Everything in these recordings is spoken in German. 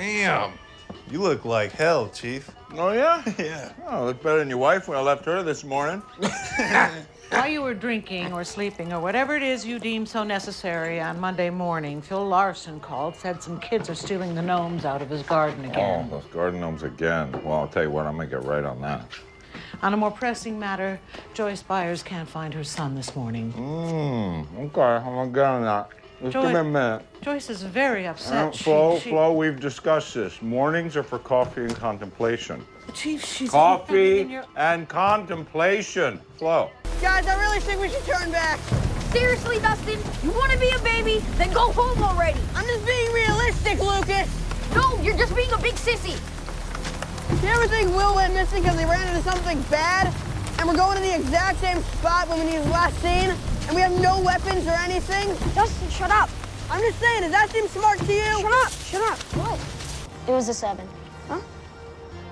Damn. You look like hell, Chief. Oh, yeah? Yeah. Oh, look better than your wife when I left her this morning. While you were drinking or sleeping or whatever it is you deem so necessary on Monday morning, Phil Larson called, said some kids are stealing the gnomes out of his garden again. Oh, those garden gnomes again. Well, I'll tell you what, I'm going to get right on that. On a more pressing matter, Joyce Byers can't find her son this morning. Hmm, okay, I'm going to get on that. Just Joy- give me a minute. Joyce is very Uh, upset. She- Flo, she- Flo, we've discussed this. Mornings are for coffee and contemplation. Chief, she's Coffee in your- and contemplation. Flo. Guys, I really think we should turn back. Seriously, Dustin, you want to be a baby? Then go home already. I'm just being realistic, Lucas. No, you're just being a big sissy. You ever think Will went missing because he ran into something bad? And we're going to the exact same spot when he was last seen? And we have no weapons or anything? Dustin, shut up. I'm just saying, does that seem smart to you? Shut up. Shut up. What? It was a seven. Huh?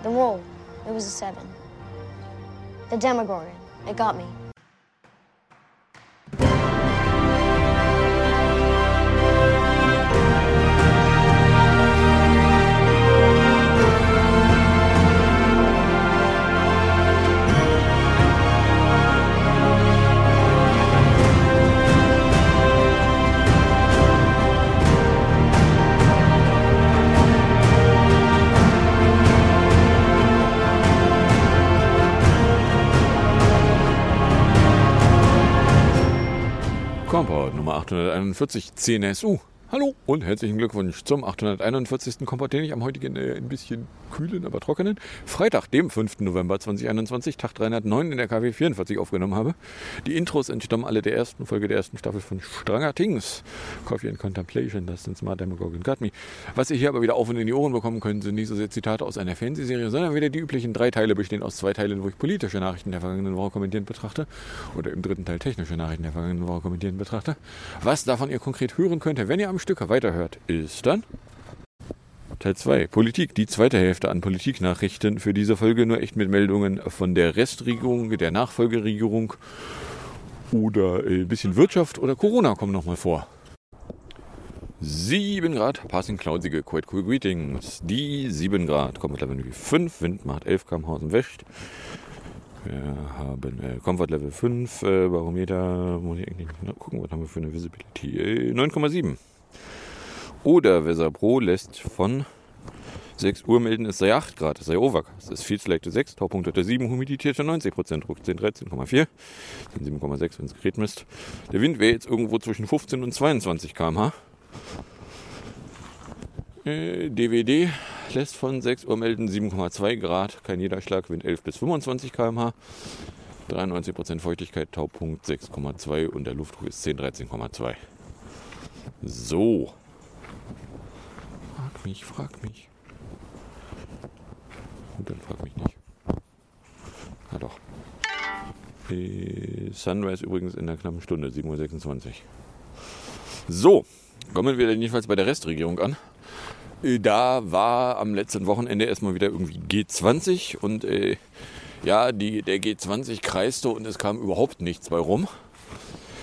The roll, it was a seven. The Demogorgon, it got me. 841 CNSU. Hallo und herzlichen Glückwunsch zum 841. Kompott, den ich am heutigen äh, ein bisschen kühlen, aber trockenen Freitag, dem 5. November 2021, Tag 309 in der KW 44 aufgenommen habe. Die Intros entstammen alle der ersten Folge der ersten Staffel von Stranger Things. Coffee and Contemplation, das sind Smart Demogorgon Got Me. Was ihr hier aber wieder auf und in die Ohren bekommen könnt, sind nicht so sehr Zitate aus einer Fernsehserie, sondern wieder die üblichen drei Teile bestehen aus zwei Teilen, wo ich politische Nachrichten der vergangenen Woche kommentierend betrachte oder im dritten Teil technische Nachrichten der vergangenen Woche kommentierend betrachte. Was davon ihr konkret hören könnt, wenn ihr am Stück weiterhört, ist dann Teil 2, Politik, die zweite Hälfte an Politiknachrichten für diese Folge, nur echt mit Meldungen von der Restregierung, der Nachfolgeregierung oder ein bisschen Wirtschaft oder Corona kommen nochmal vor. 7 Grad, passing cloudige, quite cool greetings. Die 7 Grad, kommt Level 5, Wind macht 11 km aus dem. Wir haben äh, Comfort Level 5, äh, Barometer, muss ich eigentlich gucken, was haben wir für eine Visibility? Äh, 9,7. Oder Weser Pro lässt von 6 Uhr melden, es sei 8 Grad, es sei Overcast. Es ist viel Selecte 6, Taupunkt hatte 7, Humidität 90%, Druck 10, 13,4, sind 7,6, wenn es Gerät misst. Der Wind wäre jetzt irgendwo zwischen 15 und 22 km/h. DWD lässt von 6 Uhr melden 7,2 Grad, kein Niederschlag, Wind 11 bis 25 km/h. 93% Feuchtigkeit, Taupunkt 6,2 und der Luftdruck ist 10, 13,2. So. Mich, frag mich. Gut, dann frag mich nicht. Na doch. Äh, Sunrise übrigens in einer knappen Stunde, 7.26 Uhr. So, kommen wir dann jedenfalls bei der Restregierung an. Äh, Da war am letzten Wochenende erstmal wieder irgendwie G20 und äh, ja, die, der G20 kreiste und es kam überhaupt nichts bei rum.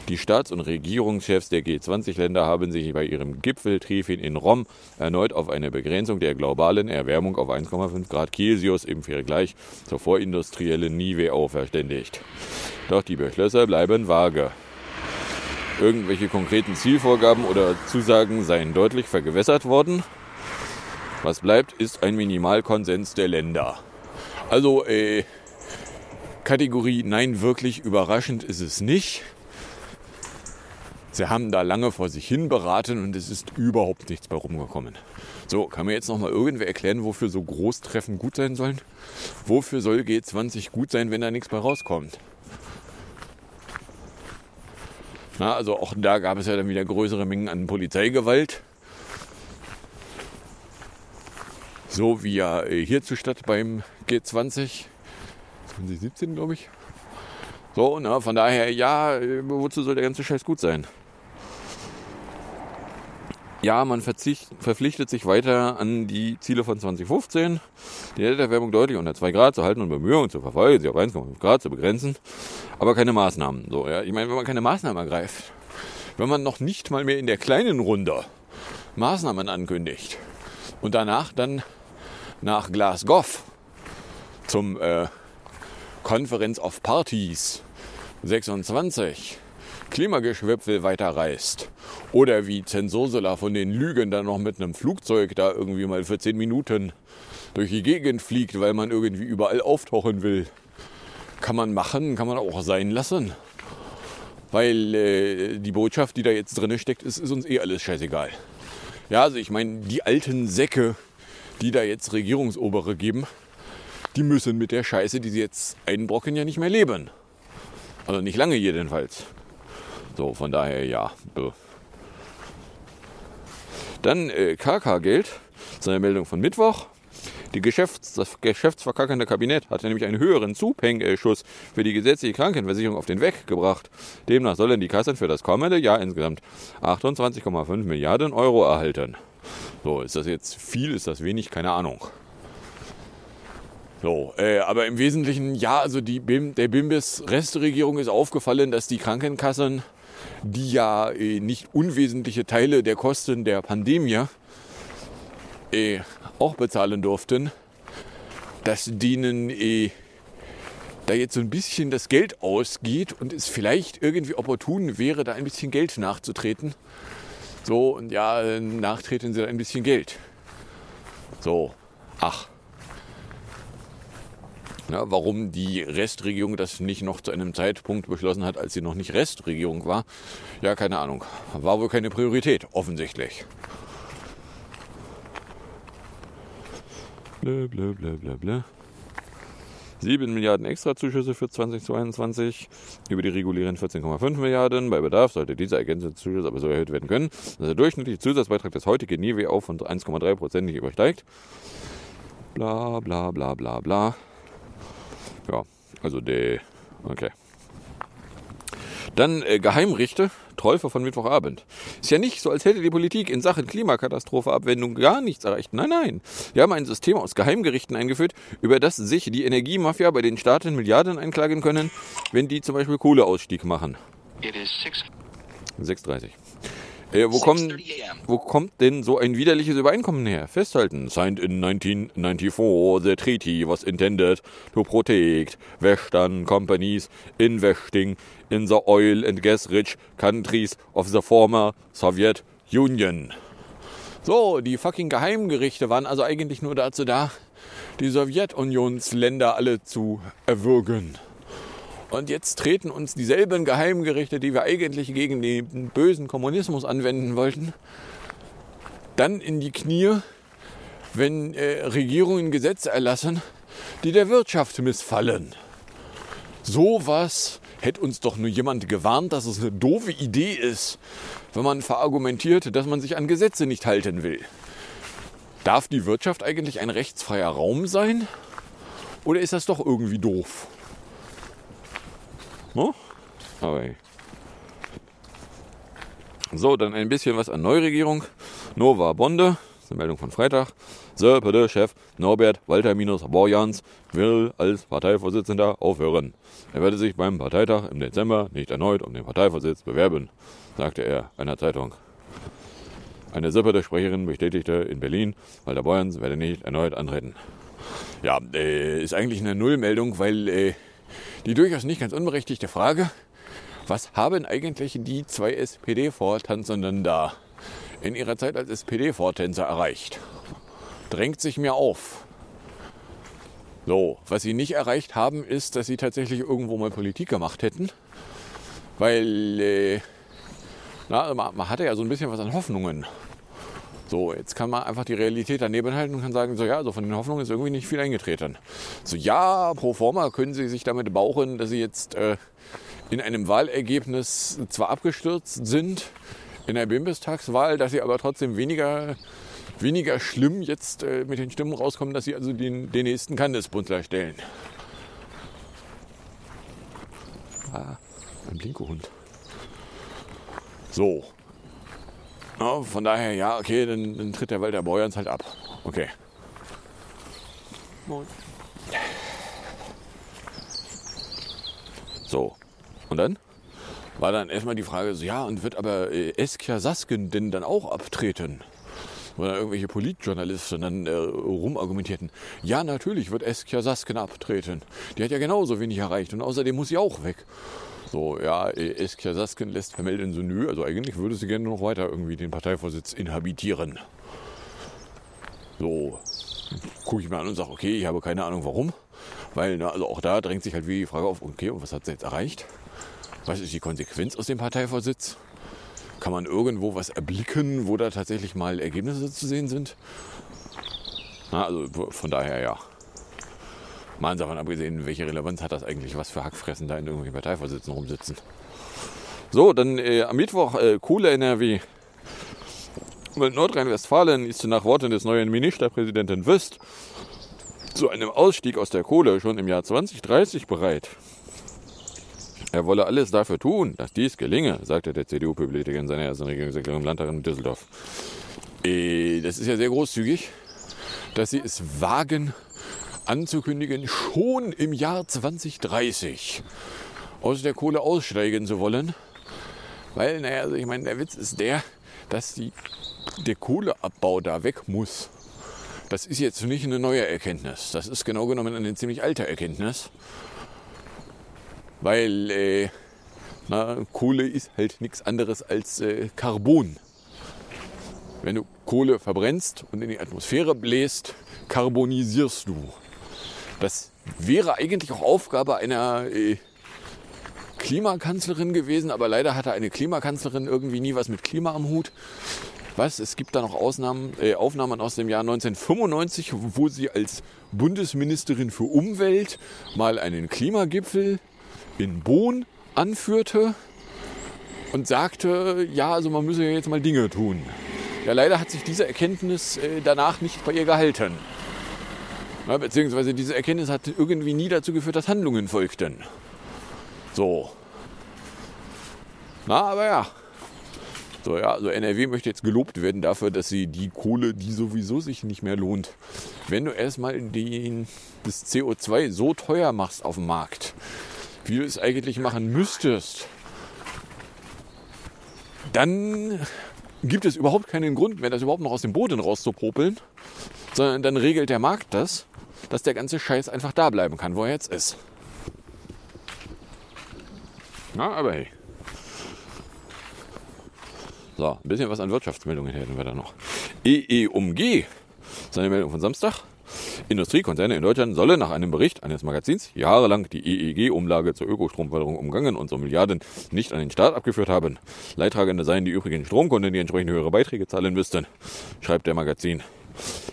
Die Staats- und Regierungschefs der G20-Länder haben sich bei ihrem Gipfeltreffen in Rom erneut auf eine Begrenzung der globalen Erwärmung auf 1,5 Grad Celsius im Vergleich zur vorindustriellen Niveau verständigt. Doch die Beschlüsse bleiben vage. Irgendwelche konkreten Zielvorgaben oder Zusagen seien deutlich vergewässert worden. Was bleibt, ist ein Minimalkonsens der Länder. Also, äh, Kategorie Nein, wirklich überraschend ist es nicht. Sie haben da lange vor sich hin beraten und es ist überhaupt nichts bei rumgekommen. So, kann mir jetzt noch mal irgendwer erklären, wofür so Großtreffen gut sein sollen? Wofür soll G20 gut sein, wenn da nichts bei rauskommt? Na, also auch da gab es ja dann wieder größere Mengen an Polizeigewalt. So wie ja äh, hierzustatt beim G20 2017, glaube ich. So, na, von daher, ja, äh, wozu soll der ganze Scheiß gut sein? Ja, man verpflichtet sich weiter an die Ziele von 2015, die Erderwärmung deutlich unter 2 Grad zu halten und Bemühungen zu verfolgen, sie auf 1,5 Grad zu begrenzen, aber keine Maßnahmen. So, ja, ich meine, wenn man keine Maßnahmen ergreift, wenn man noch nicht mal mehr in der kleinen Runde Maßnahmen ankündigt und danach dann nach Glasgow zum äh, Conference of Parties 26 Klimageschwipfel weiterreist. Oder wie Zensursula von den Lügen dann noch mit einem Flugzeug da irgendwie mal für 10 Minuten durch die Gegend fliegt, weil man irgendwie überall auftauchen will. Kann man machen, kann man auch sein lassen. Weil äh, die Botschaft, die da jetzt drin steckt, ist, ist uns eh alles scheißegal. Ja, also ich meine, die alten Säcke, die da jetzt Regierungsobere geben, die müssen mit der Scheiße, die sie jetzt einbrocken, ja nicht mehr leben. Also nicht lange jedenfalls. So, von daher ja. Dann äh, KK-Geld, das ist eine Meldung von Mittwoch. Die Geschäfts-, das geschäftsverkackende Kabinett hatte nämlich einen höheren Zuhängeschuss für die gesetzliche Krankenversicherung auf den Weg gebracht. Demnach sollen die Kassen für das kommende Jahr insgesamt 28,5 Milliarden Euro erhalten. So, ist das jetzt viel, ist das wenig? Keine Ahnung. So, äh, aber im Wesentlichen, ja, also die BIM, der BIMBIS-Restregierung ist aufgefallen, dass die Krankenkassen, die ja äh, nicht unwesentliche Teile der Kosten der Pandemie äh, auch bezahlen durften, dass denen äh, da jetzt so ein bisschen das Geld ausgeht und es vielleicht irgendwie opportun wäre, da ein bisschen Geld nachzutreten. So, und ja, nachtreten sie da ein bisschen Geld. So, ach. Ja, warum die Restregierung das nicht noch zu einem Zeitpunkt beschlossen hat, als sie noch nicht Restregierung war, ja, keine Ahnung. War wohl keine Priorität, offensichtlich. Blö, blö, blö, blö, blö. 7 Milliarden Extrazuschüsse für 2022, über die regulären 14,5 Milliarden. Bei Bedarf sollte dieser ergänzende Zuschuss aber so erhöht werden können, dass der durchschnittliche Zusatzbeitrag des heutigen NIW von 1,3 Prozent nicht übersteigt. Bla bla bla bla bla. Ja, also der. Okay. Dann äh, Geheimrichter, Täufer von Mittwochabend. Ist ja nicht so, als hätte die Politik in Sachen Klimakatastropheabwendung gar nichts erreicht. Nein, nein. Wir haben ein System aus Geheimgerichten eingeführt, über das sich die Energiemafia bei den Staaten Milliarden einklagen können, wenn die zum Beispiel Kohleausstieg machen. 6.30 äh, wo, kommen, wo kommt denn so ein widerliches Übereinkommen her? Festhalten. Signed in 1994, the treaty was intended to protect Western companies investing in the oil and gas rich countries of the former Soviet Union. So, die fucking Geheimgerichte waren also eigentlich nur dazu da, die Sowjetunionsländer alle zu erwürgen. Und jetzt treten uns dieselben Geheimgerichte, die wir eigentlich gegen den bösen Kommunismus anwenden wollten, dann in die Knie, wenn äh, Regierungen Gesetze erlassen, die der Wirtschaft missfallen. Sowas hätte uns doch nur jemand gewarnt, dass es eine doofe Idee ist, wenn man verargumentiert, dass man sich an Gesetze nicht halten will. Darf die Wirtschaft eigentlich ein rechtsfreier Raum sein? Oder ist das doch irgendwie doof? No? Aber So, dann ein bisschen was an Neuregierung. Nova Bonde, das ist eine Meldung von Freitag. The PD-Chef Norbert Walter Minus Borjans will als Parteivorsitzender aufhören. Er werde sich beim Parteitag im Dezember nicht erneut um den Parteivorsitz bewerben, sagte er einer Zeitung. Eine Sprecherin bestätigte in Berlin, Walter Borjans werde nicht erneut antreten. Ja, äh, ist eigentlich eine Nullmeldung, weil äh, die durchaus nicht ganz unberechtigte Frage, was haben eigentlich die zwei SPD-Vortanzenden da in ihrer Zeit als SPD-Vortänzer erreicht? Drängt sich mir auf. So, was sie nicht erreicht haben, ist, dass sie tatsächlich irgendwo mal Politik gemacht hätten. Weil, äh, na, man, man hatte ja so ein bisschen was an Hoffnungen. So, jetzt kann man einfach die Realität daneben halten und kann sagen, so ja, also von den Hoffnungen ist irgendwie nicht viel eingetreten. So ja, pro forma können Sie sich damit bauchen, dass Sie jetzt äh, in einem Wahlergebnis zwar abgestürzt sind, in der Bundestagswahl, dass Sie aber trotzdem weniger, weniger schlimm jetzt äh, mit den Stimmen rauskommen, dass Sie also den, den nächsten Kandesbundler stellen. Ah, ein Blinkohund. So, ja, von daher, ja, okay, dann, dann tritt der Walter Borjans halt ab. Okay. Moin. So, und dann war dann erstmal die Frage, so, ja, und wird aber äh, Eskia Saskin denn dann auch abtreten? dann irgendwelche Politjournalisten dann äh, rumargumentierten. Ja, natürlich wird Eskia Sasken abtreten. Die hat ja genauso wenig erreicht und außerdem muss sie auch weg. So, ja, äh, Eskia Sasken lässt vermelden so, nö, also eigentlich würde sie gerne noch weiter irgendwie den Parteivorsitz inhabitieren. So, gucke ich mir an und sage, okay, ich habe keine Ahnung warum. Weil, na, also auch da drängt sich halt wie die Frage auf, okay, und was hat sie jetzt erreicht? Was ist die Konsequenz aus dem Parteivorsitz? Kann man irgendwo was erblicken, wo da tatsächlich mal Ergebnisse zu sehen sind? Na, also von daher ja. Mal davon abgesehen, welche Relevanz hat das eigentlich, was für Hackfressen da in irgendwelchen Parteivorsitzen rumsitzen. So, dann äh, am Mittwoch äh, Kohle NRW. Nordrhein-Westfalen ist nach Worten des neuen Ministerpräsidenten Wüst zu einem Ausstieg aus der Kohle schon im Jahr 2030 bereit. Er wolle alles dafür tun, dass dies gelinge, sagte der CDU-Politiker in seiner ersten Regierungserklärung im Landtag in Düsseldorf. Äh, das ist ja sehr großzügig, dass sie es wagen, anzukündigen, schon im Jahr 2030 aus der Kohle aussteigen zu wollen. Weil, naja, also ich meine, der Witz ist der, dass die, der Kohleabbau da weg muss. Das ist jetzt nicht eine neue Erkenntnis. Das ist genau genommen eine ziemlich alte Erkenntnis. Weil äh, na, Kohle ist halt nichts anderes als äh, Carbon. Wenn du Kohle verbrennst und in die Atmosphäre bläst, karbonisierst du. Das wäre eigentlich auch Aufgabe einer äh, Klimakanzlerin gewesen, aber leider hatte eine Klimakanzlerin irgendwie nie was mit Klima am Hut. Was? Es gibt da noch Ausnahmen, äh, Aufnahmen aus dem Jahr 1995, wo sie als Bundesministerin für Umwelt mal einen Klimagipfel in Bonn anführte und sagte, ja, also man müsse ja jetzt mal Dinge tun. Ja, leider hat sich diese Erkenntnis äh, danach nicht bei ihr gehalten. Ja, beziehungsweise diese Erkenntnis hat irgendwie nie dazu geführt, dass Handlungen folgten. So. Na, aber ja. So, ja, also NRW möchte jetzt gelobt werden dafür, dass sie die Kohle, die sowieso sich nicht mehr lohnt, wenn du erstmal den, das CO2 so teuer machst auf dem Markt, wie du es eigentlich machen müsstest, dann gibt es überhaupt keinen Grund mehr, das überhaupt noch aus dem Boden rauszupopeln, sondern dann regelt der Markt das, dass der ganze Scheiß einfach da bleiben kann, wo er jetzt ist. Na, aber hey. So, ein bisschen was an Wirtschaftsmeldungen hätten wir da noch. EE um G, seine Meldung von Samstag. Industriekonzerne in Deutschland sollen nach einem Bericht eines Magazins jahrelang die EEG-Umlage zur Ökostromförderung umgangen und so Milliarden nicht an den Staat abgeführt haben. Leidtragende seien die übrigen Stromkunden, die entsprechend höhere Beiträge zahlen müssten, schreibt der Magazin.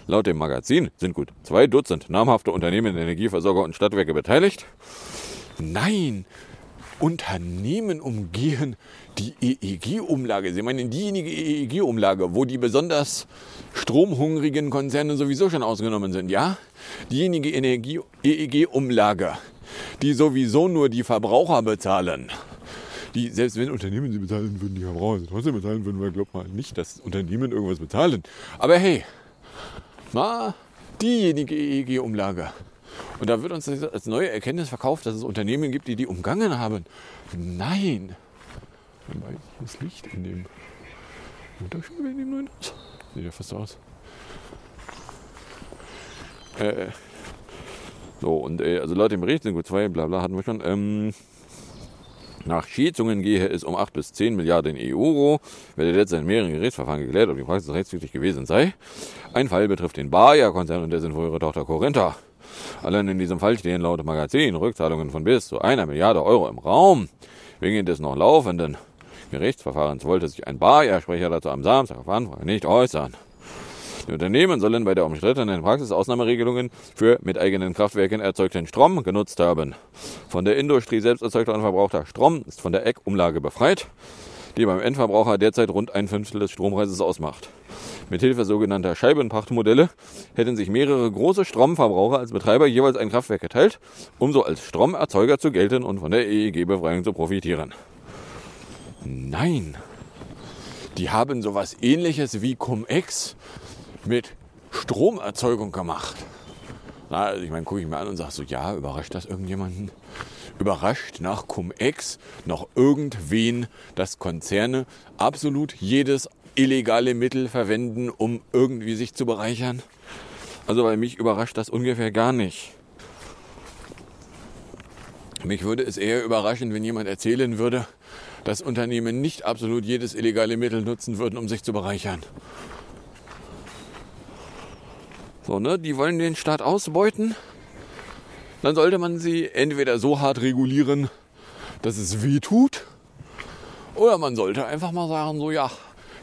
Laut dem Magazin sind gut zwei Dutzend namhafte Unternehmen, Energieversorger und Stadtwerke beteiligt. Nein, Unternehmen umgehen die EEG-Umlage. Sie meinen diejenige EEG-Umlage, wo die besonders stromhungrigen Konzerne sowieso schon ausgenommen sind, ja? Diejenige EEG-Umlage, die sowieso nur die Verbraucher bezahlen. Die, selbst wenn Unternehmen sie bezahlen würden, die Verbraucher sie trotzdem bezahlen würden, weil glaubt mal nicht, dass Unternehmen irgendwas bezahlen. Aber hey, na, diejenige EEG-Umlage. Und da wird uns als neue Erkenntnis verkauft, dass es Unternehmen gibt, die die umgangen haben. Nein. Wobei, das Licht in dem Unterschied in dem neuen Haus. Sieht ja fast so aus. Äh, so, und äh, also laut dem Bericht sind gut zwei, bla bla, hatten wir schon. Ähm, nach Schätzungen gehe es um 8 bis 10 Milliarden Euro. Werde derzeit in mehreren Gerichtsverfahren geklärt, ob die Praxis rechtswidrig gewesen sei. Ein Fall betrifft den Bayer-Konzern und dessen frühere Tochter Corenta. Allein in diesem Fall stehen laut Magazin Rückzahlungen von bis zu einer Milliarde Euro im Raum. Wegen des noch laufenden Gerichtsverfahrens wollte sich ein Bayer-Sprecher dazu am Samstag auf Anfrage nicht äußern. Die Unternehmen sollen bei der umstrittenen Praxis Ausnahmeregelungen für mit eigenen Kraftwerken erzeugten Strom genutzt haben. Von der Industrie selbst erzeugter und verbrauchter Strom ist von der Eck-Umlage befreit, die beim Endverbraucher derzeit rund ein Fünftel des Strompreises ausmacht. Mithilfe sogenannter Scheibenpachtmodelle hätten sich mehrere große Stromverbraucher als Betreiber jeweils ein Kraftwerk geteilt, um so als Stromerzeuger zu gelten und von der EEG-Befreiung zu profitieren. Nein, die haben sowas ähnliches wie Cum-Ex mit Stromerzeugung gemacht. Na, also ich meine, gucke ich mir an und sage so, ja, überrascht das irgendjemanden? Überrascht nach Cum-Ex noch irgendwen, dass Konzerne absolut jedes illegale Mittel verwenden, um irgendwie sich zu bereichern? Also bei mich überrascht das ungefähr gar nicht. Mich würde es eher überraschen, wenn jemand erzählen würde, dass Unternehmen nicht absolut jedes illegale Mittel nutzen würden, um sich zu bereichern. So, ne? Die wollen den Staat ausbeuten. Dann sollte man sie entweder so hart regulieren, dass es weh tut, oder man sollte einfach mal sagen, so ja,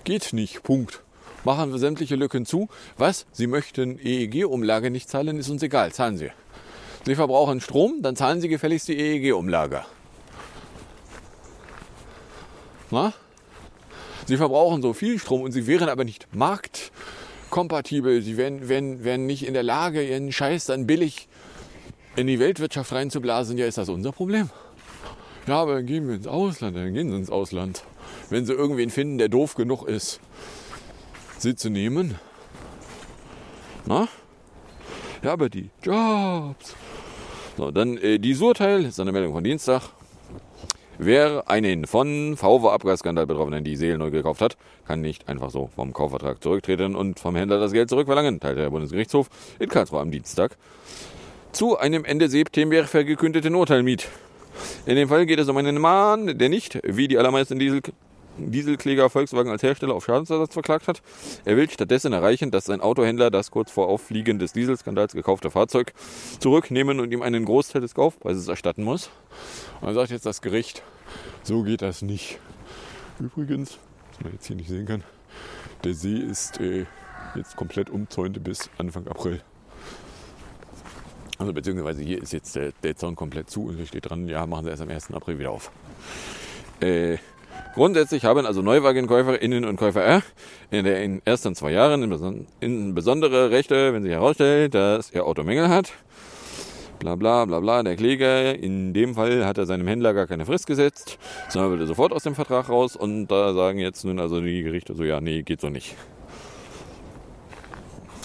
geht nicht, Punkt. Machen wir sämtliche Lücken zu. Was? Sie möchten EEG-Umlage nicht zahlen, ist uns egal, zahlen Sie. Sie verbrauchen Strom, dann zahlen Sie gefälligst die EEG-Umlage. Na? Sie verbrauchen so viel Strom und Sie wären aber nicht marktkompatibel. Sie wären, wären, wären nicht in der Lage, Ihren Scheiß dann billig in die Weltwirtschaft reinzublasen. Ja, ist das unser Problem? Ja, aber dann gehen wir ins Ausland. Dann gehen Sie ins Ausland. Wenn Sie irgendwen finden, der doof genug ist, Sie zu nehmen. Na? Ja, aber die Jobs. So, dann äh, dieses Urteil, ist eine Meldung von Dienstag. Wer einen von VW-Abgasskandal Betroffenen die Seelen neu gekauft hat, kann nicht einfach so vom Kaufvertrag zurücktreten und vom Händler das Geld zurückverlangen, teilte der Bundesgerichtshof in Karlsruhe am Dienstag zu einem Ende September verkündeten Urteil mit. In dem Fall geht es um einen Mann, der nicht, wie die allermeisten Diesel Dieselkläger Volkswagen als Hersteller auf Schadensersatz verklagt hat. Er will stattdessen erreichen, dass sein Autohändler das kurz vor Auffliegen des Dieselskandals gekaufte Fahrzeug zurücknehmen und ihm einen Großteil des Kaufpreises erstatten muss. Und dann sagt jetzt das Gericht, so geht das nicht. Übrigens, was man jetzt hier nicht sehen kann, der See ist äh, jetzt komplett umzäunt bis Anfang April. Also beziehungsweise hier ist jetzt der, der Zaun komplett zu und hier steht dran, ja, machen sie erst am 1. April wieder auf. Äh, Grundsätzlich haben also Neuwagenkäuferinnen und Käufer in den ersten zwei Jahren in besondere Rechte, wenn sich herausstellt, dass ihr Auto Mängel hat. Bla bla bla bla. Der Kläger, in dem Fall hat er seinem Händler gar keine Frist gesetzt, sondern er sofort aus dem Vertrag raus und da sagen jetzt nun also die Gerichte so, ja, nee, geht so nicht.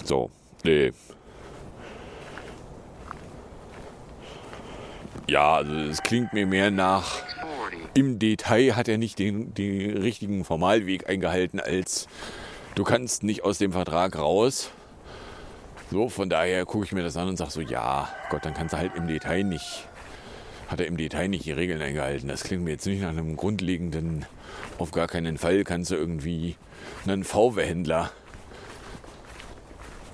So, nee. Ja, also es klingt mir mehr nach im Detail hat er nicht den, den richtigen Formalweg eingehalten, als du kannst nicht aus dem Vertrag raus. So, von daher gucke ich mir das an und sage so, ja, Gott, dann kannst du halt im Detail nicht, hat er im Detail nicht die Regeln eingehalten. Das klingt mir jetzt nicht nach einem grundlegenden, auf gar keinen Fall kannst du irgendwie einen VW-Händler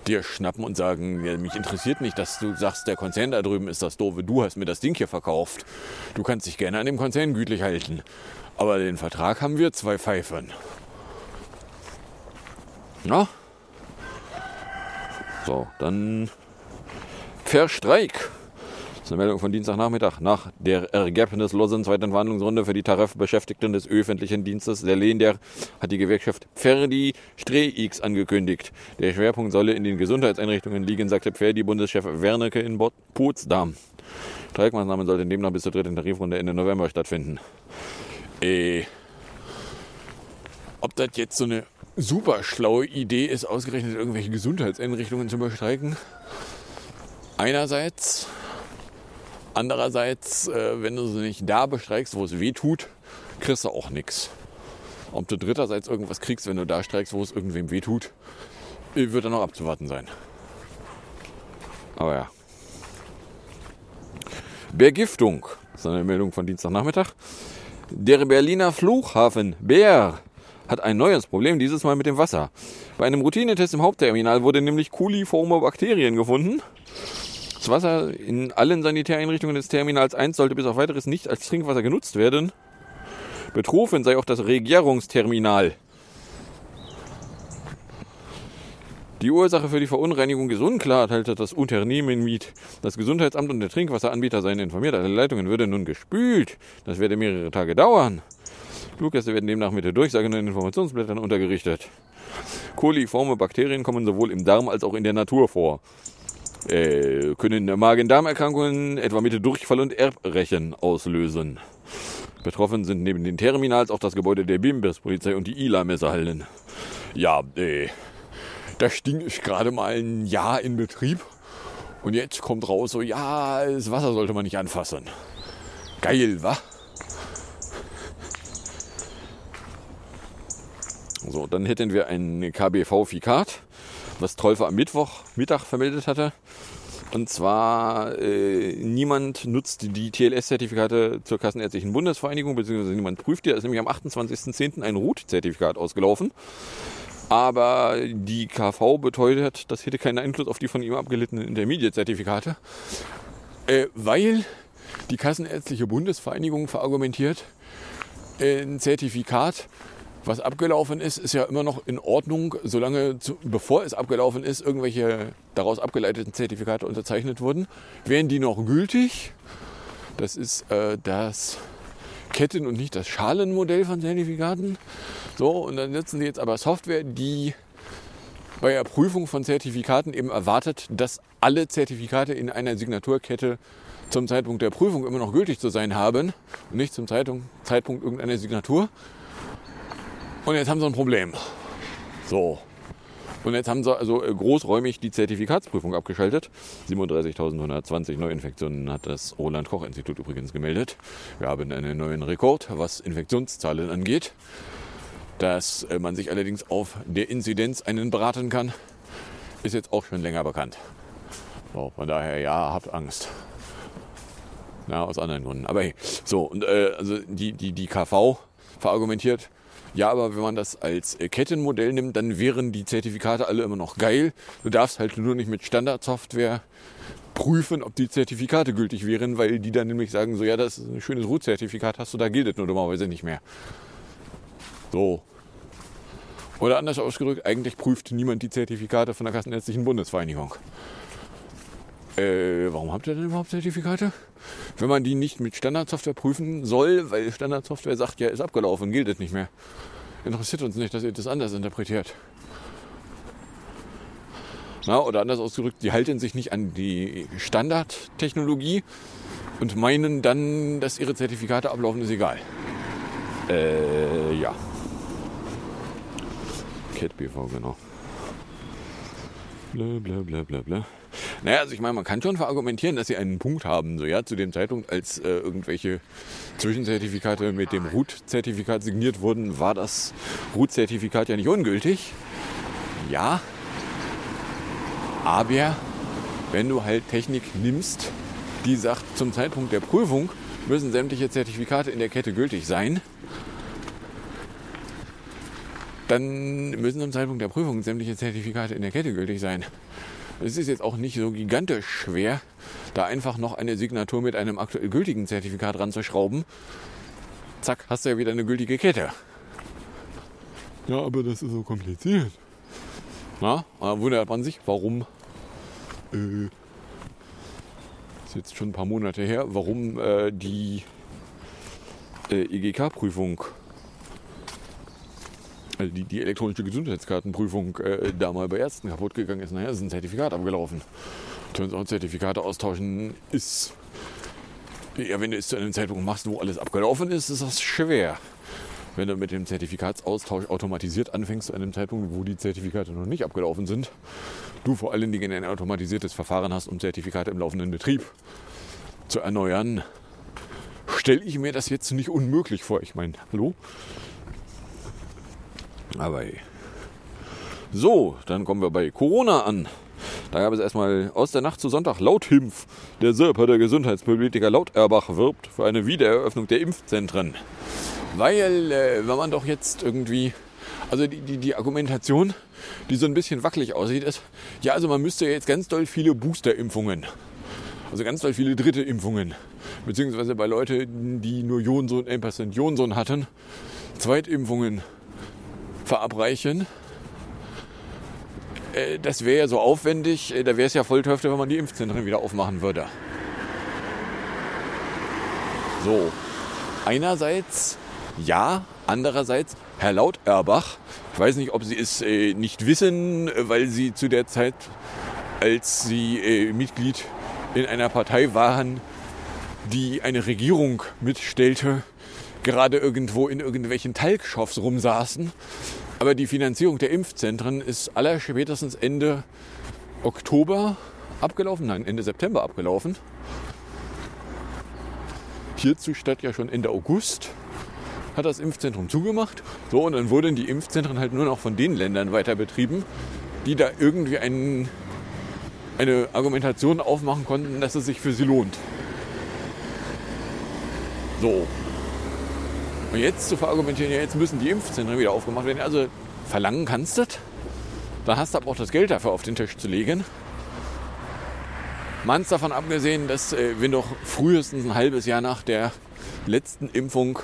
dir schnappen und sagen, ja, mich interessiert nicht, dass du sagst, der Konzern da drüben ist das doofe, du hast mir das Ding hier verkauft. Du kannst dich gerne an dem Konzern gütlich halten. Aber den Vertrag haben wir zwei Pfeifen. Na? So, dann Verstreik eine Meldung von Dienstagnachmittag. Nach der ergebnislosen zweiten Verhandlungsrunde für die Tarifbeschäftigten des öffentlichen Dienstes der Länder hat die Gewerkschaft Pferdi Streix angekündigt. Der Schwerpunkt solle in den Gesundheitseinrichtungen liegen, sagte Pferdi-Bundeschef Wernecke in Potsdam. Streikmaßnahmen sollten demnach bis zur dritten Tarifrunde Ende November stattfinden. Äh, ob das jetzt so eine super schlaue Idee ist, ausgerechnet irgendwelche Gesundheitseinrichtungen zu bestreiken? Einerseits Andererseits, äh, wenn du sie nicht da bestreikst, wo es weh tut, kriegst du auch nichts. Ob du dritterseits irgendwas kriegst, wenn du da streikst, wo es irgendwem weh tut, äh, wird dann noch abzuwarten sein. Aber ja. Bergiftung. Das ist eine Meldung von Dienstagnachmittag. Der Berliner Flughafen Bär hat ein neues Problem, dieses Mal mit dem Wasser. Bei einem Routinetest im Hauptterminal wurde nämlich kuliforme Bakterien gefunden. Das Wasser in allen Sanitäreinrichtungen des Terminals 1 sollte bis auf weiteres nicht als Trinkwasser genutzt werden. Betroffen sei auch das Regierungsterminal. Die Ursache für die Verunreinigung ist unklar, teilte das Unternehmen mit. Das Gesundheitsamt und der Trinkwasseranbieter seien informiert, alle Leitungen würden nun gespült. Das werde mehrere Tage dauern. Fluggäste werden demnach mit der Durchsage in den Informationsblättern untergerichtet. Koliforme Bakterien kommen sowohl im Darm als auch in der Natur vor äh, können Magen-Darm-Erkrankungen, etwa mit Durchfall und Erbrechen, auslösen. Betroffen sind neben den Terminals auch das Gebäude der Bimbers-Polizei und die ILA-Messerhallen. Ja, äh, das Ding ist gerade mal ein Jahr in Betrieb. Und jetzt kommt raus, so, ja, das Wasser sollte man nicht anfassen. Geil, wa? So, dann hätten wir ein KBV-Fikat, was Trolfer am Mittwoch Mittag vermeldet hatte. Und zwar, äh, niemand nutzt die TLS-Zertifikate zur Kassenärztlichen Bundesvereinigung, beziehungsweise niemand prüft die. Da ist nämlich am 28.10. ein RUT-Zertifikat ausgelaufen. Aber die KV beteuert, das hätte keinen Einfluss auf die von ihm abgelittenen Intermediate-Zertifikate, äh, weil die Kassenärztliche Bundesvereinigung verargumentiert, äh, ein Zertifikat, was abgelaufen ist, ist ja immer noch in Ordnung, solange, zu, bevor es abgelaufen ist, irgendwelche daraus abgeleiteten Zertifikate unterzeichnet wurden. Wären die noch gültig? Das ist äh, das Ketten- und nicht das Schalenmodell von Zertifikaten. So, und dann nutzen sie jetzt aber Software, die bei der Prüfung von Zertifikaten eben erwartet, dass alle Zertifikate in einer Signaturkette zum Zeitpunkt der Prüfung immer noch gültig zu sein haben und nicht zum Zeitpunkt, Zeitpunkt irgendeiner Signatur. Und jetzt haben sie ein Problem. So. Und jetzt haben sie also äh, großräumig die Zertifikatsprüfung abgeschaltet. 37.120 Neuinfektionen hat das Roland-Koch-Institut übrigens gemeldet. Wir haben einen neuen Rekord, was Infektionszahlen angeht. Dass äh, man sich allerdings auf der Inzidenz einen beraten kann, ist jetzt auch schon länger bekannt. So, von daher, ja, habt Angst. Na, aus anderen Gründen. Aber hey, so, und äh, also die, die, die KV verargumentiert, ja, aber wenn man das als äh, Kettenmodell nimmt, dann wären die Zertifikate alle immer noch geil. Du darfst halt nur nicht mit Standardsoftware prüfen, ob die Zertifikate gültig wären, weil die dann nämlich sagen, so ja, das ist ein schönes Root-Zertifikat, hast du, da gilt es nur dummerweise nicht mehr. So. Oder anders ausgedrückt, eigentlich prüft niemand die Zertifikate von der Kassenärztlichen Bundesvereinigung. Äh, warum habt ihr denn überhaupt Zertifikate? Wenn man die nicht mit Standardsoftware prüfen soll, weil Standardsoftware sagt, ja, ist abgelaufen, gilt es nicht mehr. Interessiert uns nicht, dass ihr das anders interpretiert. Na, oder anders ausgedrückt, die halten sich nicht an die Standardtechnologie und meinen dann, dass ihre Zertifikate ablaufen, ist egal. Äh, ja. CatBV, genau. Bla bla bla bla bla. Naja, also ich meine, man kann schon verargumentieren, dass sie einen Punkt haben, so ja, zu dem Zeitpunkt, als äh, irgendwelche Zwischenzertifikate mit dem Root-Zertifikat signiert wurden, war das Root-Zertifikat ja nicht ungültig. Ja, aber wenn du halt Technik nimmst, die sagt, zum Zeitpunkt der Prüfung müssen sämtliche Zertifikate in der Kette gültig sein, dann müssen zum Zeitpunkt der Prüfung sämtliche Zertifikate in der Kette gültig sein. Es ist jetzt auch nicht so gigantisch schwer, da einfach noch eine Signatur mit einem aktuell gültigen Zertifikat ranzuschrauben. Zack, hast du ja wieder eine gültige Kette. Ja, aber das ist so kompliziert. Na, da wundert man sich, warum, äh, ist jetzt schon ein paar Monate her, warum äh, die äh, EGK-Prüfung die, die elektronische Gesundheitskartenprüfung äh, da mal bei Ärzten kaputt gegangen ist. Naja, ist ein Zertifikat abgelaufen. Turns out, Zertifikate austauschen ist, ja, wenn du es zu einem Zeitpunkt machst, wo alles abgelaufen ist, ist das schwer. Wenn du mit dem Zertifikatsaustausch automatisiert anfängst zu einem Zeitpunkt, wo die Zertifikate noch nicht abgelaufen sind, du vor allen Dingen ein automatisiertes Verfahren hast, um Zertifikate im laufenden Betrieb zu erneuern, stelle ich mir das jetzt nicht unmöglich vor. Ich meine, hallo? Aber hey. So, dann kommen wir bei Corona an. Da gab es erstmal aus der Nacht zu Sonntag Lauthimpf. Der Sirper, der Gesundheitspolitiker Laut Erbach, wirbt für eine Wiedereröffnung der Impfzentren. Weil, äh, wenn man doch jetzt irgendwie, also die, die, die Argumentation, die so ein bisschen wackelig aussieht, ist, ja, also man müsste jetzt ganz doll viele Boosterimpfungen, also ganz doll viele dritte Impfungen, beziehungsweise bei Leuten, die nur Jonson, 1% Jonson hatten, Zweitimpfungen verabreichen. Äh, Das wäre ja so aufwendig, äh, da wäre es ja voll Töfte, wenn man die Impfzentren wieder aufmachen würde. So, einerseits ja, andererseits Herr Lauterbach, ich weiß nicht, ob Sie es äh, nicht wissen, weil Sie zu der Zeit, als Sie Mitglied in einer Partei waren, die eine Regierung mitstellte, gerade irgendwo in irgendwelchen Talkshows rumsaßen. Aber die Finanzierung der Impfzentren ist allerspätestens Ende Oktober abgelaufen, nein, Ende September abgelaufen. Hierzu statt ja schon Ende August. hat das Impfzentrum zugemacht. So, und dann wurden die Impfzentren halt nur noch von den Ländern weiter betrieben, die da irgendwie einen, eine Argumentation aufmachen konnten, dass es sich für sie lohnt. So. Und jetzt zu verargumentieren, ja, jetzt müssen die Impfzentren wieder aufgemacht werden. Also verlangen kannst du das. Dann hast du aber auch das Geld dafür auf den Tisch zu legen. Manns davon abgesehen, dass äh, wenn doch frühestens ein halbes Jahr nach der letzten Impfung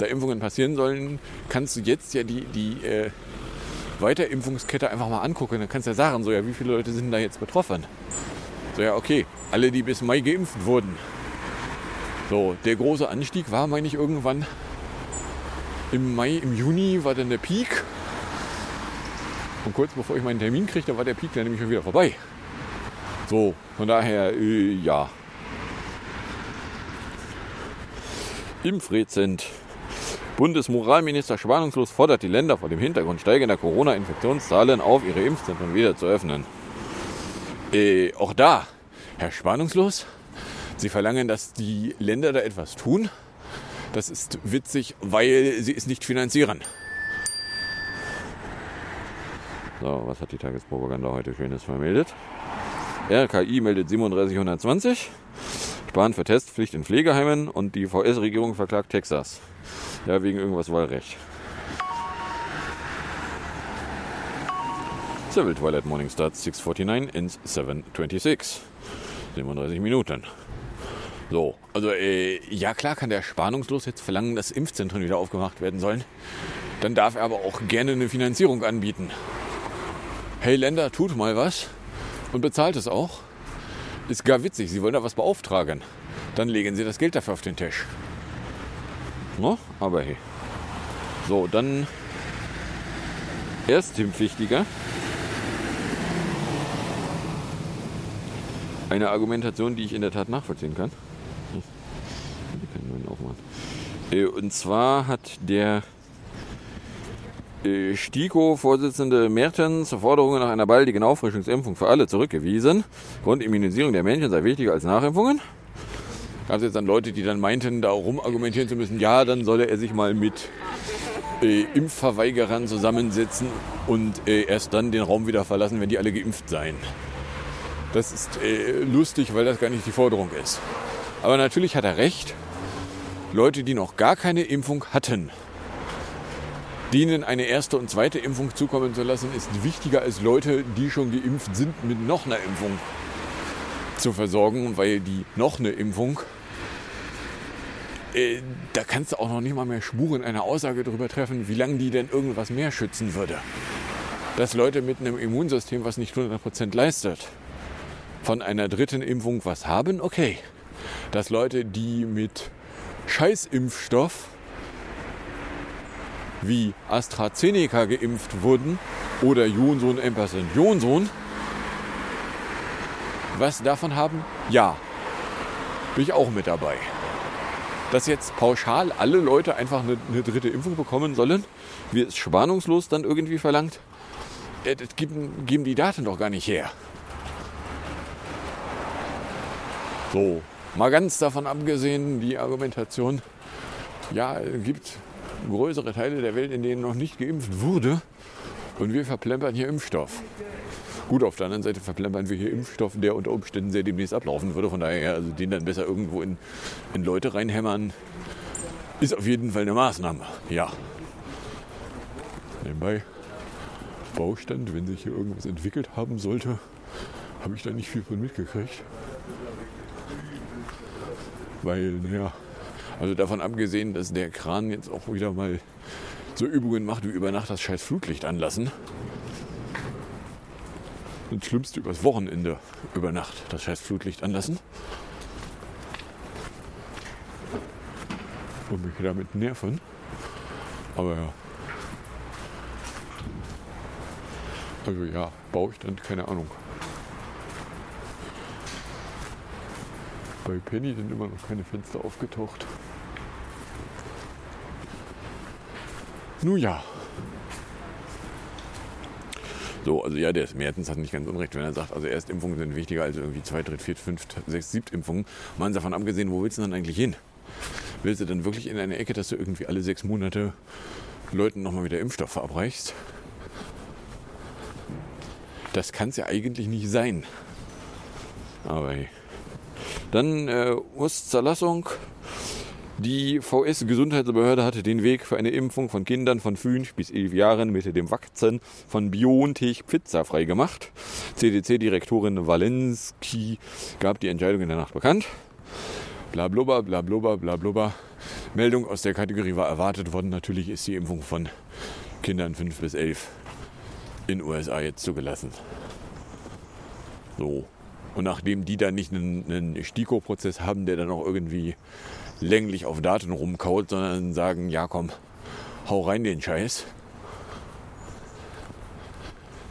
der Impfungen passieren sollen, kannst du jetzt ja die, die äh, Weiterimpfungskette einfach mal angucken. Dann kannst du ja sagen, so ja, wie viele Leute sind da jetzt betroffen? So ja, okay, alle, die bis Mai geimpft wurden. So, der große Anstieg war, meine ich, irgendwann im Mai, im Juni war dann der Peak. Und kurz bevor ich meinen Termin kriegte, war der Peak dann nämlich schon wieder vorbei. So, von daher, äh, ja. Impfrezent. Bundesmoralminister Schwanungslos fordert die Länder vor dem Hintergrund steigender Corona-Infektionszahlen auf, ihre Impfzentren wieder zu öffnen. Äh, auch da, Herr Schwanungslos, Sie verlangen, dass die Länder da etwas tun. Das ist witzig, weil sie es nicht finanzieren. So, was hat die Tagespropaganda heute Schönes vermeldet? RKI meldet 3720. Sparen für Testpflicht in Pflegeheimen und die VS-Regierung verklagt Texas. Ja, wegen irgendwas Wahlrecht. Civil Twilight Morning starts 6.49 ends 7.26. 37 Minuten. So, also äh, ja klar kann der spannungslos jetzt verlangen, dass Impfzentren wieder aufgemacht werden sollen. Dann darf er aber auch gerne eine Finanzierung anbieten. Hey Länder, tut mal was und bezahlt es auch. Ist gar witzig, Sie wollen da was beauftragen. Dann legen Sie das Geld dafür auf den Tisch. No? Aber hey. So, dann Erstimpflichtiger. Eine Argumentation, die ich in der Tat nachvollziehen kann. Die kann man aufmachen. Äh, Und zwar hat der äh, STIKO-Vorsitzende Mertens Forderungen nach einer baldigen Auffrischungsimpfung für alle zurückgewiesen. Grundimmunisierung der Männchen sei wichtiger als Nachimpfungen. Gab es jetzt dann Leute, die dann meinten, da argumentieren zu müssen, ja, dann solle er sich mal mit äh, Impfverweigerern zusammensetzen und äh, erst dann den Raum wieder verlassen, wenn die alle geimpft seien. Das ist äh, lustig, weil das gar nicht die Forderung ist. Aber natürlich hat er recht. Leute, die noch gar keine Impfung hatten, denen eine erste und zweite Impfung zukommen zu lassen, ist wichtiger als Leute, die schon geimpft sind, mit noch einer Impfung zu versorgen, weil die noch eine Impfung, äh, da kannst du auch noch nicht mal mehr Spuren einer Aussage darüber treffen, wie lange die denn irgendwas mehr schützen würde. Dass Leute mit einem Immunsystem, was nicht 100% leistet, von einer dritten Impfung was haben, okay. Dass Leute, die mit Scheißimpfstoff wie AstraZeneca geimpft wurden oder Johnson, Ampersand, Johnson, was davon haben? Ja. Bin ich auch mit dabei. Dass jetzt pauschal alle Leute einfach eine, eine dritte Impfung bekommen sollen, wie es spannungslos dann irgendwie verlangt, äh, das geben, geben die Daten doch gar nicht her. So, mal ganz davon abgesehen, die Argumentation, ja, es gibt größere Teile der Welt, in denen noch nicht geimpft wurde und wir verplempern hier Impfstoff. Gut, auf der anderen Seite verplempern wir hier Impfstoff, der unter Umständen sehr demnächst ablaufen würde. Von daher, also den dann besser irgendwo in, in Leute reinhämmern, ist auf jeden Fall eine Maßnahme. Ja. Nebenbei, Baustand, wenn sich hier irgendwas entwickelt haben sollte, habe ich da nicht viel von mitgekriegt. Weil, naja, also davon abgesehen, dass der Kran jetzt auch wieder mal so Übungen macht, wie über Nacht das scheiß Flutlicht anlassen. Das Schlimmste übers Wochenende über Nacht das scheiß Flutlicht anlassen. Und mich damit nerven. Aber ja. Also ja, Baustand, keine Ahnung. Bei Penny sind immer noch keine Fenster aufgetaucht. Nun ja. So, also ja, der Mertens hat nicht ganz unrecht, wenn er sagt, also Erstimpfungen sind wichtiger als irgendwie zwei, dritt, viert, fünft, sechs, siebt Impfungen. Mal davon abgesehen, wo willst du denn eigentlich hin? willst du dann wirklich in eine Ecke, dass du irgendwie alle sechs Monate Leuten nochmal wieder Impfstoff verabreichst? Das kann es ja eigentlich nicht sein. Aber hey. Dann äh, Osterzerlassung. Die VS-Gesundheitsbehörde hatte den Weg für eine Impfung von Kindern von 5 bis 11 Jahren mit dem Vakzin von BioNTech Pfizer freigemacht. CDC-Direktorin Walensky gab die Entscheidung in der Nacht bekannt. Blablubber, blablubber, blablubber. Meldung aus der Kategorie war erwartet worden. Natürlich ist die Impfung von Kindern 5 bis 11 in USA jetzt zugelassen. So. Und nachdem die da nicht einen, einen STIKO-Prozess haben, der dann auch irgendwie länglich auf Daten rumkaut, sondern sagen, ja komm, hau rein den Scheiß.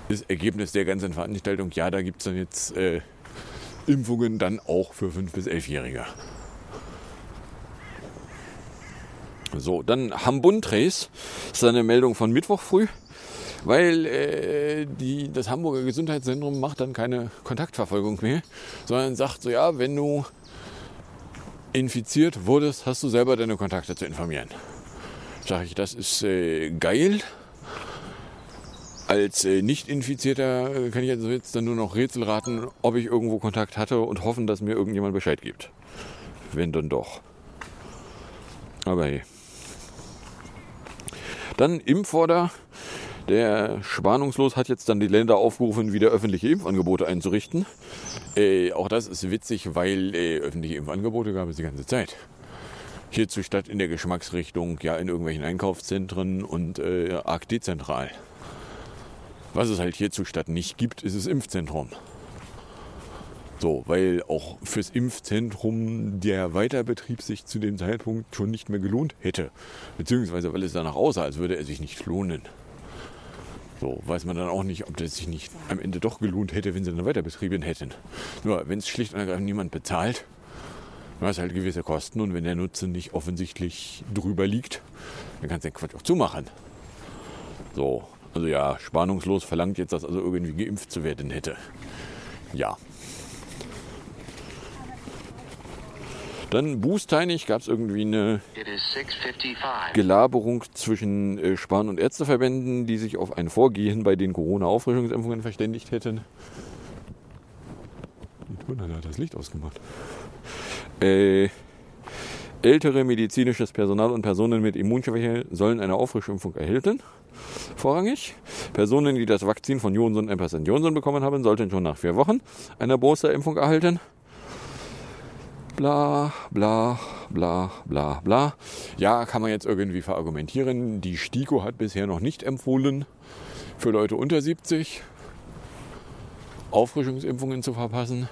Das Ergebnis der ganzen Veranstaltung, ja, da gibt es dann jetzt äh, Impfungen dann auch für 5- bis 11-Jährige. So, dann Hambundres, das ist eine Meldung von Mittwoch früh, weil äh, die, das Hamburger Gesundheitszentrum macht dann keine Kontaktverfolgung mehr, sondern sagt so, ja, wenn du infiziert wurdest, hast du selber deine Kontakte zu informieren. Sag ich, das ist äh, geil. Als äh, Nicht-Infizierter äh, kann ich also jetzt dann nur noch Rätsel raten, ob ich irgendwo Kontakt hatte und hoffen, dass mir irgendjemand Bescheid gibt. Wenn dann doch. Aber hey. Dann Impforder. Der Spannungslos hat jetzt dann die Länder aufgerufen, wieder öffentliche Impfangebote einzurichten. Äh, auch das ist witzig, weil äh, öffentliche Impfangebote gab es die ganze Zeit. Hierzu statt in der Geschmacksrichtung, ja in irgendwelchen Einkaufszentren und äh, arg dezentral. Was es halt hierzu statt nicht gibt, ist das Impfzentrum. So, weil auch fürs Impfzentrum der Weiterbetrieb sich zu dem Zeitpunkt schon nicht mehr gelohnt hätte. Beziehungsweise weil es danach aussah, als würde er sich nicht lohnen. So, weiß man dann auch nicht, ob das sich nicht am Ende doch gelohnt hätte, wenn sie dann weiterbetrieben hätten. Nur, wenn es schlicht und ergreifend niemand bezahlt, du hast halt gewisse Kosten und wenn der Nutzen nicht offensichtlich drüber liegt, dann kannst du den Quatsch auch zumachen. So, also ja, spannungslos verlangt jetzt, dass also irgendwie geimpft zu werden hätte. Ja. Dann bußteinig gab es irgendwie eine It is 6:55. Gelaberung zwischen äh, Spahn- und Ärzteverbänden, die sich auf ein Vorgehen bei den Corona-Auffrischungsimpfungen verständigt hätten. Die Turnhalle hat das Licht ausgemacht. Äh, ältere medizinisches Personal und Personen mit Immunschwäche sollen eine Auffrischimpfung erhalten. Vorrangig. Personen, die das Vakzin von Johnson Johnson Johnson bekommen haben, sollten schon nach vier Wochen eine Boosterimpfung erhalten bla bla bla bla bla. Ja, kann man jetzt irgendwie verargumentieren. Die STIKO hat bisher noch nicht empfohlen, für Leute unter 70 Auffrischungsimpfungen zu verpassen.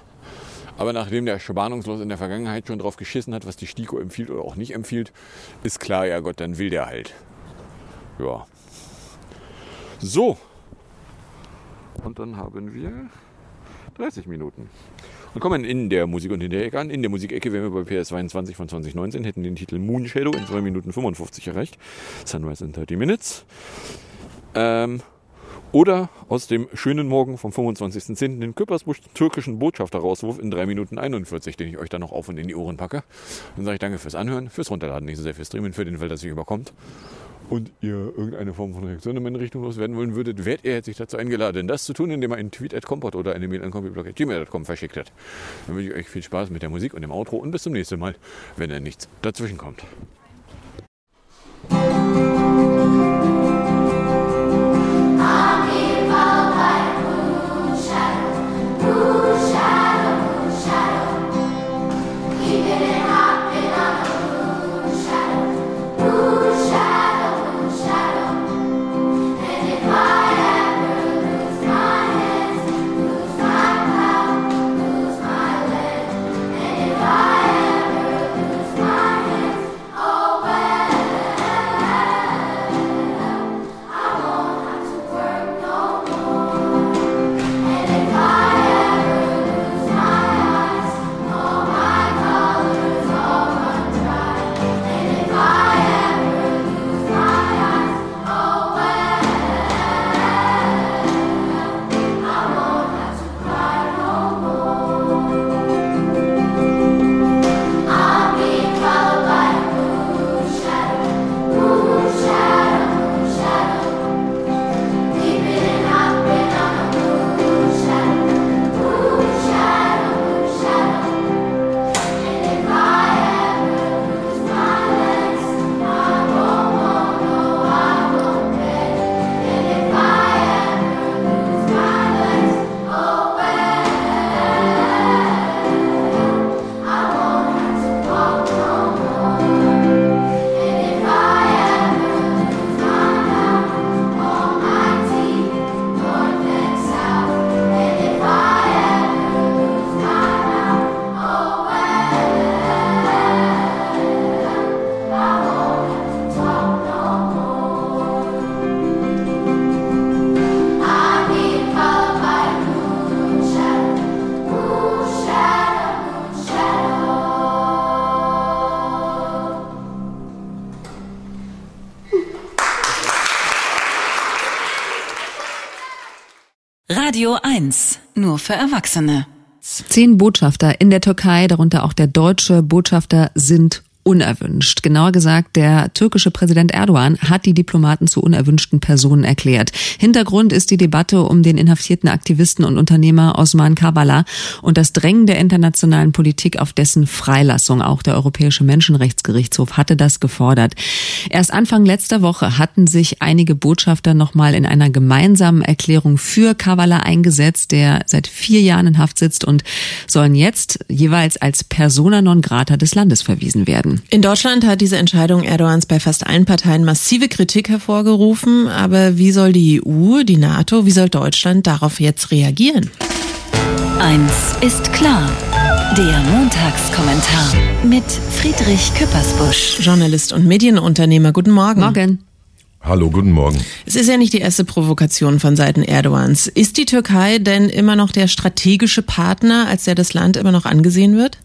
Aber nachdem der Spannungslos in der Vergangenheit schon drauf geschissen hat, was die STIKO empfiehlt oder auch nicht empfiehlt, ist klar, ja Gott, dann will der halt. Ja. So. Und dann haben wir 30 Minuten. Und kommen in der Musik und in der Ecke an. In der Musikecke wären wir bei PS22 von 2019, hätten den Titel Moon Shadow in 2 Minuten 55 erreicht. Sunrise in 30 Minutes. Ähm, oder aus dem schönen Morgen vom 25.10. den Küppersbusch türkischen Botschafter-Rauswurf in 3 Minuten 41, den ich euch dann noch auf und in die Ohren packe. Dann sage ich danke fürs Anhören, fürs Runterladen, nicht so sehr fürs Streamen, für den Fall, dass ihr überkommt und ihr irgendeine Form von Reaktion in meine Richtung loswerden wollen würdet, werdet ihr herzlich dazu eingeladen, das zu tun, indem ihr einen Tweet at Compot oder eine Mail an computerblog.gmail.com verschickt hat. Dann wünsche ich euch viel Spaß mit der Musik und dem Outro und bis zum nächsten Mal, wenn da nichts dazwischen kommt. Radio 1. Nur für Erwachsene. Zehn Botschafter in der Türkei, darunter auch der deutsche Botschafter, sind unerwünscht. Genauer gesagt, der türkische Präsident Erdogan hat die Diplomaten zu unerwünschten Personen erklärt. Hintergrund ist die Debatte um den inhaftierten Aktivisten und Unternehmer Osman Kavala und das Drängen der internationalen Politik auf dessen Freilassung. Auch der Europäische Menschenrechtsgerichtshof hatte das gefordert. Erst Anfang letzter Woche hatten sich einige Botschafter nochmal in einer gemeinsamen Erklärung für Kavala eingesetzt, der seit vier Jahren in Haft sitzt und sollen jetzt jeweils als persona non grata des Landes verwiesen werden. In Deutschland hat diese Entscheidung Erdogans bei fast allen Parteien massive Kritik hervorgerufen. Aber wie soll die EU, die NATO, wie soll Deutschland darauf jetzt reagieren? Eins ist klar. Der Montagskommentar mit Friedrich Küppersbusch. Journalist und Medienunternehmer. Guten Morgen. Morgen. Hallo, guten Morgen. Es ist ja nicht die erste Provokation von Seiten Erdogans. Ist die Türkei denn immer noch der strategische Partner, als der das Land immer noch angesehen wird?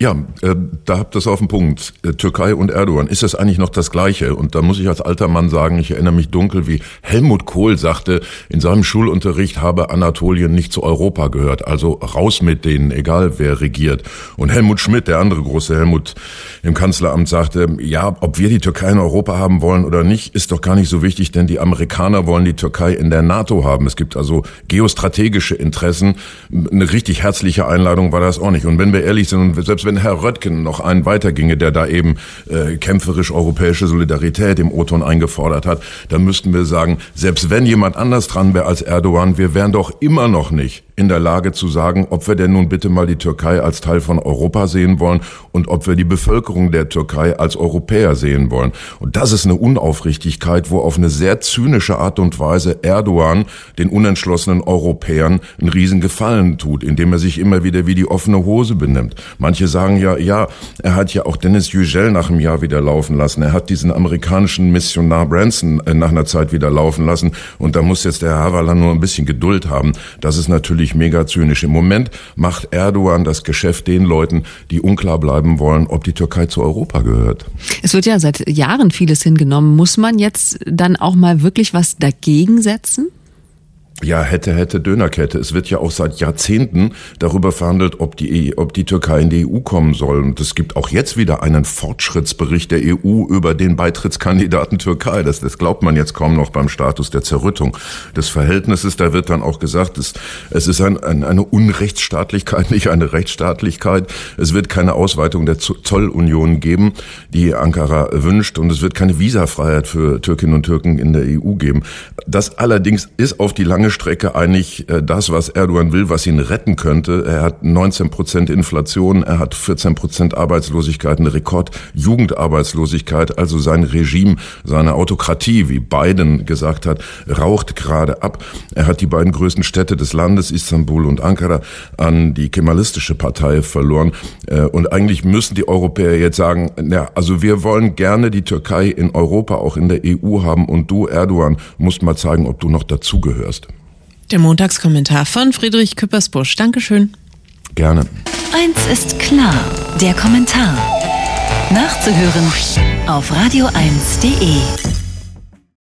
Ja, äh, da habt ihr es auf den Punkt. Äh, Türkei und Erdogan, ist das eigentlich noch das Gleiche? Und da muss ich als alter Mann sagen, ich erinnere mich dunkel, wie Helmut Kohl sagte, in seinem Schulunterricht habe Anatolien nicht zu Europa gehört. Also raus mit denen, egal wer regiert. Und Helmut Schmidt, der andere große Helmut im Kanzleramt, sagte, ja, ob wir die Türkei in Europa haben wollen oder nicht, ist doch gar nicht so wichtig, denn die Amerikaner wollen die Türkei in der NATO haben. Es gibt also geostrategische Interessen. Eine richtig herzliche Einladung war das auch nicht. Und wenn wir ehrlich sind, selbst wenn Herr Röttgen noch einen weiterginge, der da eben äh, kämpferisch europäische Solidarität im O-Ton eingefordert hat, dann müssten wir sagen, selbst wenn jemand anders dran wäre als Erdogan, wir wären doch immer noch nicht in der Lage zu sagen, ob wir denn nun bitte mal die Türkei als Teil von Europa sehen wollen und ob wir die Bevölkerung der Türkei als Europäer sehen wollen. Und das ist eine Unaufrichtigkeit, wo auf eine sehr zynische Art und Weise Erdogan den unentschlossenen Europäern einen riesen Gefallen tut, indem er sich immer wieder wie die offene Hose benimmt. Manche sagen ja, ja, er hat ja auch Dennis Yücel nach einem Jahr wieder laufen lassen. Er hat diesen amerikanischen Missionar Branson äh, nach einer Zeit wieder laufen lassen. Und da muss jetzt der Havala nur ein bisschen Geduld haben. Das ist natürlich natürlich mega zynisch. Im Moment macht Erdogan das Geschäft den Leuten, die unklar bleiben wollen, ob die Türkei zu Europa gehört. Es wird ja seit Jahren vieles hingenommen. Muss man jetzt dann auch mal wirklich was dagegen setzen? Ja, hätte, hätte, Dönerkette. Es wird ja auch seit Jahrzehnten darüber verhandelt, ob die, ob die Türkei in die EU kommen soll. Und es gibt auch jetzt wieder einen Fortschrittsbericht der EU über den Beitrittskandidaten Türkei. Das, das glaubt man jetzt kaum noch beim Status der Zerrüttung des Verhältnisses. Da wird dann auch gesagt, es, es ist ein, ein, eine Unrechtsstaatlichkeit, nicht eine Rechtsstaatlichkeit. Es wird keine Ausweitung der Zollunion geben, die Ankara wünscht. Und es wird keine Visafreiheit für Türkinnen und Türken in der EU geben. Das allerdings ist auf die lange lange Strecke eigentlich äh, das, was Erdogan will, was ihn retten könnte. Er hat 19 Prozent Inflation, er hat 14 Prozent Arbeitslosigkeit, eine Rekord-Jugendarbeitslosigkeit. Also sein Regime, seine Autokratie, wie Biden gesagt hat, raucht gerade ab. Er hat die beiden größten Städte des Landes, Istanbul und Ankara, an die kemalistische Partei verloren. Äh, und eigentlich müssen die Europäer jetzt sagen, ja, also wir wollen gerne die Türkei in Europa, auch in der EU haben und du, Erdogan, musst mal zeigen, ob du noch dazugehörst. Der Montagskommentar von Friedrich Küppersbusch. Dankeschön. Gerne. Eins ist klar, der Kommentar. Nachzuhören auf radio1.de.